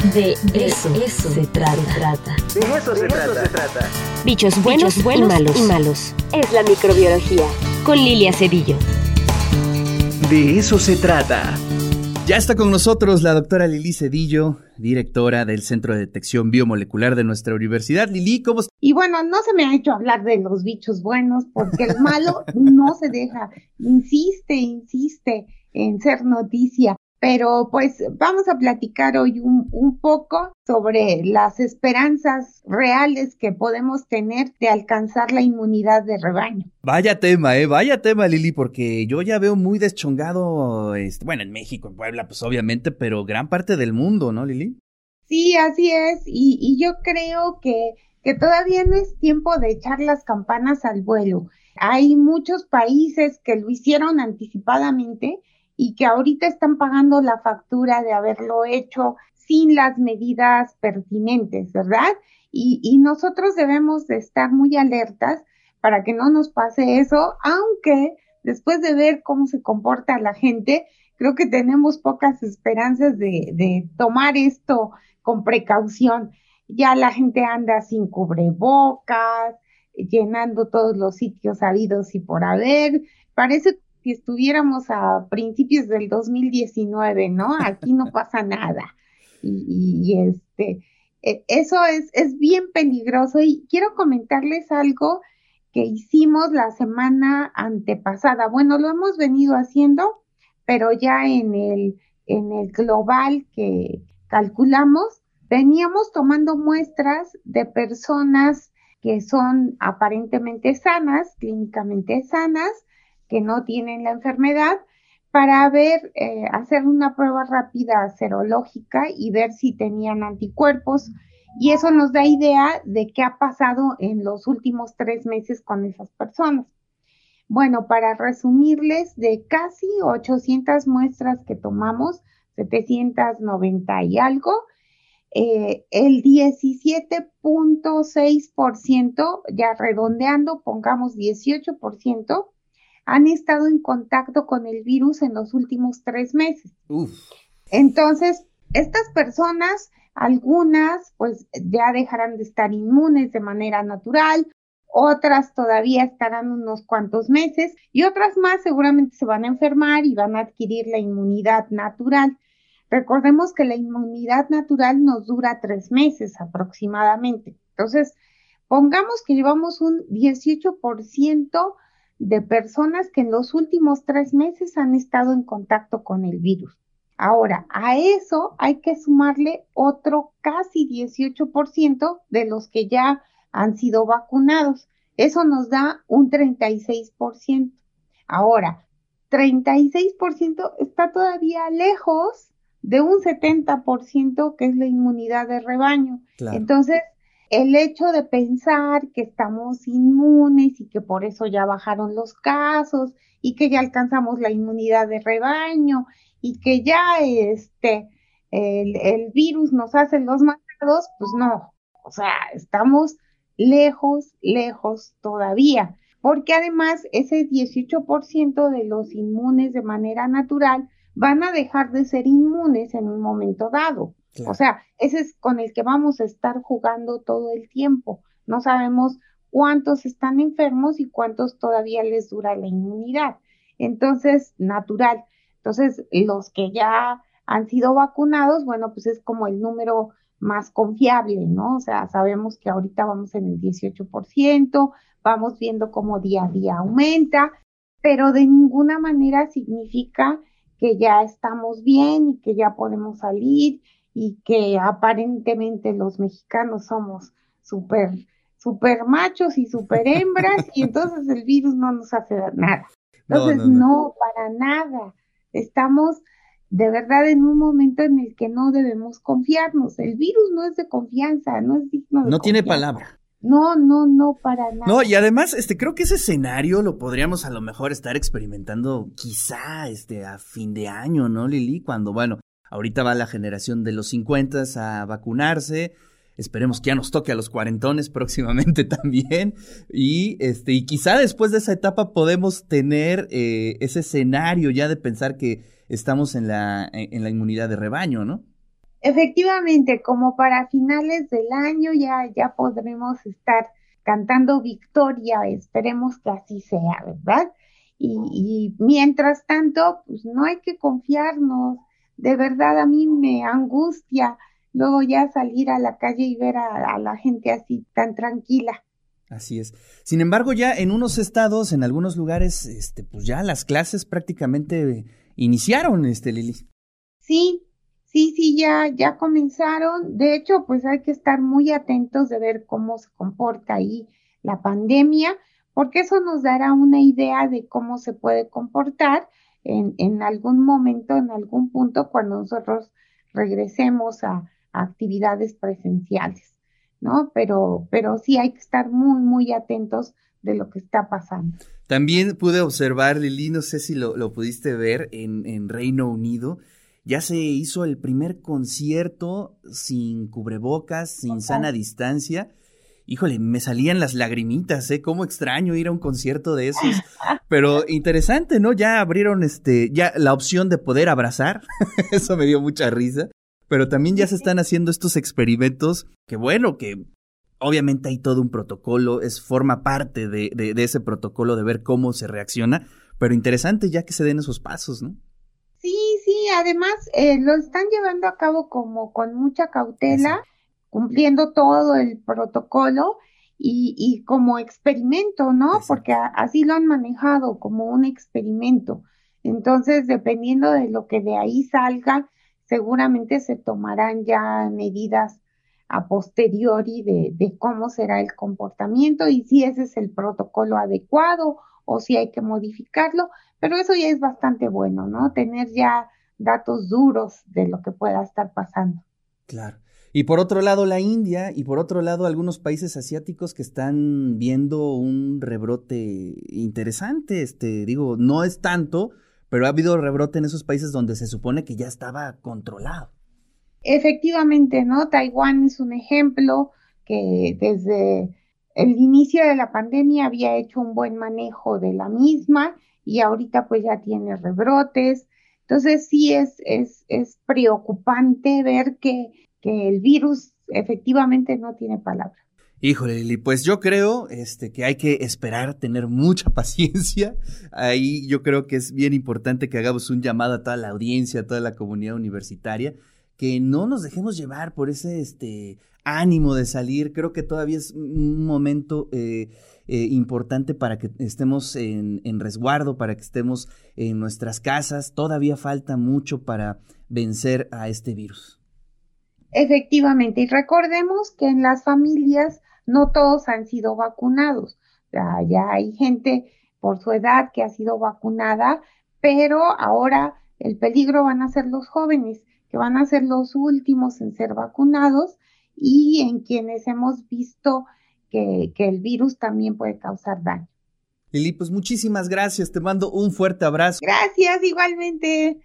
De eso, se, trata. De eso, se, trata. Bichos buenos, y, malos. y malos. Es la microbiología. Con Lilia Cedillo. De eso se trata. Ya está con nosotros la doctora Lili Cedillo, directora del Centro de Detección Biomolecular de nuestra universidad. Lili, ¿cómo estás? Y bueno, no se me ha hecho hablar de los bichos buenos porque el malo no se deja, insiste, insiste en ser noticia. Pero pues vamos a platicar hoy un, un, poco sobre las esperanzas reales que podemos tener de alcanzar la inmunidad de rebaño. Vaya tema, eh, vaya tema, Lili, porque yo ya veo muy deschongado, este, bueno, en México, en Puebla, pues obviamente, pero gran parte del mundo, ¿no, Lili? Sí, así es, y, y yo creo que, que todavía no es tiempo de echar las campanas al vuelo. Hay muchos países que lo hicieron anticipadamente y que ahorita están pagando la factura de haberlo hecho sin las medidas pertinentes, ¿verdad? Y, nosotros debemos de estar muy alertas para que no nos pase eso, aunque después de ver cómo se comporta la gente, creo que tenemos pocas esperanzas de, de tomar esto con precaución. Ya la gente anda sin cubrebocas, llenando todos los sitios habidos y por haber. Parece si estuviéramos a principios del 2019, ¿no? Aquí no pasa nada. Y, este, e, eso es, es bien peligroso y quiero comentarles algo que hicimos la semana antepasada. Bueno, lo hemos venido haciendo, pero ya en el, en el global que calculamos, veníamos tomando muestras de personas que son aparentemente sanas, clínicamente sanas, que no tienen la enfermedad para ver, eh, hacer una prueba rápida serológica y ver si tenían anticuerpos. Y eso nos da idea de qué ha pasado en los últimos tres meses con esas personas. Bueno, para resumirles, de casi 800 muestras que tomamos, 790 y algo, eh, el 17.6%, ya redondeando, pongamos 18%, han estado en contacto con el virus en los últimos tres meses. Entonces, estas personas, algunas, pues ya dejarán de estar inmunes de manera natural, otras todavía estarán unos cuantos meses y otras más seguramente se van a enfermar y van a adquirir la inmunidad natural. Recordemos que la inmunidad natural nos dura tres meses aproximadamente. Entonces, pongamos que llevamos un 18% de personas que en los últimos tres meses han estado en contacto con el virus. Ahora, a eso hay que sumarle otro casi 18% de los que ya han sido vacunados. Eso nos da un 36%. Ahora, 36% está todavía lejos de un 70% que es la inmunidad de rebaño. Entonces, el hecho de pensar que estamos inmunes y que por eso ya bajaron los casos y que ya alcanzamos la inmunidad de rebaño y que ya este el, virus nos hace los matados, pues no, o sea, estamos lejos, lejos todavía, porque además ese 18% de los inmunes de manera natural van a dejar de ser inmunes en un momento dado. O sea, ese es con el que vamos a estar jugando todo el tiempo. No sabemos cuántos están enfermos y cuántos todavía les dura la inmunidad. Entonces, natural. Entonces, los que ya han sido vacunados, bueno, pues es como el número más confiable, ¿no? O sea, sabemos que ahorita vamos en el 18%, vamos viendo cómo día a día aumenta, pero de ninguna manera significa que ya estamos bien y que ya podemos salir y que aparentemente los mexicanos somos súper super machos y súper hembras y entonces el virus no nos hace nada. Entonces, no, para nada. Estamos de verdad en un momento en el que no debemos confiarnos. El virus no es de confianza, no es digno de No tiene palabra. No, no, no, para nada. No, y además, este, creo que ese escenario lo podríamos a lo mejor estar experimentando quizá, este, a fin de año, ¿no, Lili? Cuando, bueno, Ahorita va la generación de los 50 a vacunarse. Esperemos que ya nos toque a los cuarentones próximamente también. Y, este, y quizá después de esa etapa podemos tener eh, ese escenario ya de pensar que estamos en la, en la inmunidad de rebaño, ¿no? Efectivamente, como para finales del año ya, ya podremos estar cantando victoria, esperemos que así sea, ¿verdad? Y, mientras tanto, pues no hay que confiarnos, de verdad a mí me angustia luego ya salir a la calle y ver a, a la gente así tan tranquila. Así es. Sin embargo, ya en unos estados, en algunos lugares, este, pues ya las clases prácticamente iniciaron, este, Lili. Sí, sí, sí, ya, ya comenzaron. De hecho, pues hay que estar muy atentos de ver cómo se comporta ahí la pandemia, porque eso nos dará una idea de cómo se puede comportar en, en algún momento, en algún punto, cuando nosotros regresemos a actividades presenciales. ¿no? Pero, pero sí hay que estar muy, muy atentos de lo que está pasando. También pude observar, Lili, no sé si lo, lo pudiste ver en, en, Reino Unido, ya se hizo el primer concierto sin cubrebocas, sin sana distancia. Híjole, me salían las lagrimitas, ¿eh? Cómo extraño ir a un concierto de esos. Pero interesante, ¿no? Ya abrieron este, ya la opción de poder abrazar. Eso me dio mucha risa pero también ya se están haciendo estos experimentos que bueno, que obviamente hay todo un protocolo, es forma parte de, de, ese protocolo de ver cómo se reacciona, pero interesante ya que se den esos pasos, ¿no? Sí, sí, además eh, lo están llevando a cabo como con mucha cautela, cumpliendo todo el protocolo y, y como experimento, ¿no? Porque así lo han manejado como un experimento. Entonces, dependiendo de lo que de ahí salga, seguramente se tomarán ya medidas a posteriori de, cómo será el comportamiento y si ese es el protocolo adecuado o si hay que modificarlo, pero eso ya es bastante bueno, ¿no? Tener ya datos duros de lo que pueda estar pasando. Claro. Y por otro lado, la India y por otro lado, algunos países asiáticos que están viendo un rebrote interesante. Este, digo, no es tanto, pero ha habido rebrote en esos países donde se supone que ya estaba controlado. Efectivamente, ¿no? Taiwán es un ejemplo que desde el inicio de la pandemia había hecho un buen manejo de la misma y ahorita pues ya tiene rebrotes. Entonces sí es, es, es preocupante ver que, que el virus efectivamente no tiene palabra. Híjole, Lili, pues yo creo este, que hay que esperar, tener mucha paciencia. Ahí yo creo que es bien importante que hagamos un llamado a toda la audiencia, a toda la comunidad universitaria, que no nos dejemos llevar por ese este, ánimo de salir. Creo que todavía es un momento eh, eh, importante para que estemos en, en resguardo, para que estemos en nuestras casas. Todavía falta mucho para vencer a este virus. Efectivamente, y recordemos que en las familias no todos han sido vacunados. Ya, hay gente por su edad que ha sido vacunada, pero ahora el peligro van a ser los jóvenes, que van a ser los últimos en ser vacunados y en quienes hemos visto que, que el virus también puede causar daño. Lili, pues muchísimas gracias, te mando un fuerte abrazo. Gracias, igualmente.